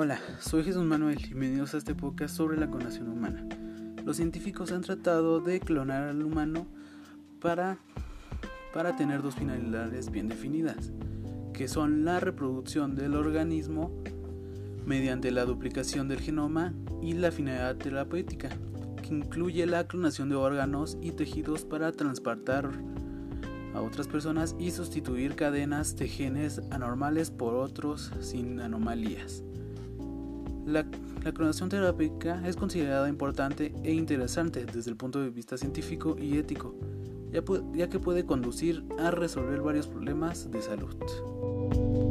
Hola, soy Jesús Manuel y bienvenidos a este podcast sobre la clonación humana. Los científicos han tratado de clonar al humano para, para tener dos finalidades bien definidas, que son la reproducción del organismo mediante la duplicación del genoma y la finalidad terapéutica, que incluye la clonación de órganos y tejidos para transportar a otras personas y sustituir cadenas de genes anormales por otros sin anomalías. La, clonación terapéutica es considerada importante e interesante desde el punto de vista científico y ético, ya que puede conducir a resolver varios problemas de salud.